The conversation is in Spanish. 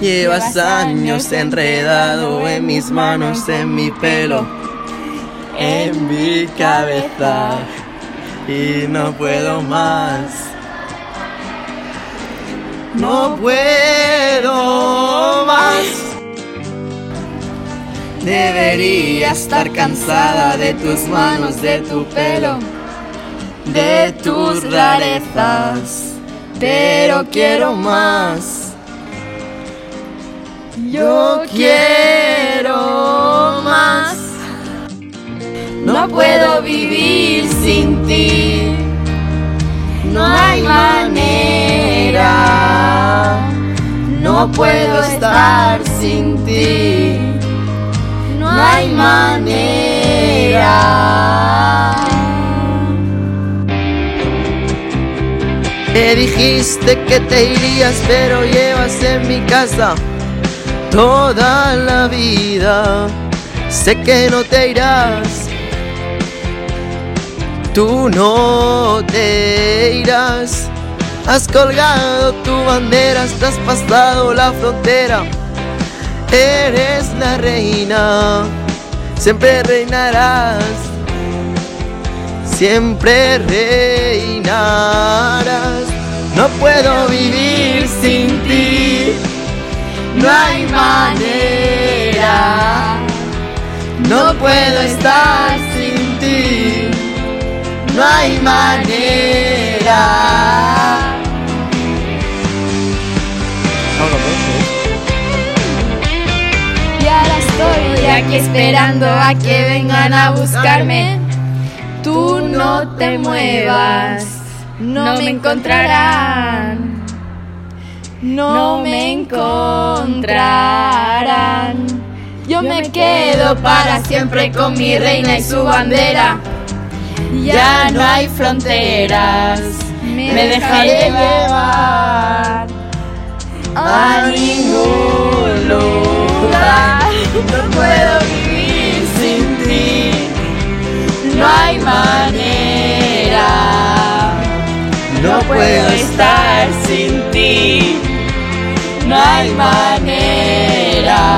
Llevas años enredado en mis manos, en mi pelo, en mi cabeza y no puedo más. No puedo más. Debería estar cansada de tus manos, de tu pelo, de tus rarezas, pero quiero más. Yo quiero más. No puedo vivir sin ti. No hay manera. No puedo estar sin ti. No hay manera. Me dijiste que te irías, pero llevas en mi casa toda la vida. Sé que no te irás, tú no te irás. Has colgado tu bandera, has traspasado la frontera. Eres la reina, siempre reinarás, siempre reinarás. No puedo vivir sin ti no hay manera. No puedo estar sin ti, no hay manera. Y ahora estoy aquí esperando a que vengan a buscarme. Tú no te muevas, no me encontrarán no me encontrarán. Yo me quedo para siempre con mi reina y su bandera. Ya no hay fronteras, me dejaré llevar a ningún lugar. Puedo estar sin ti no hay manera.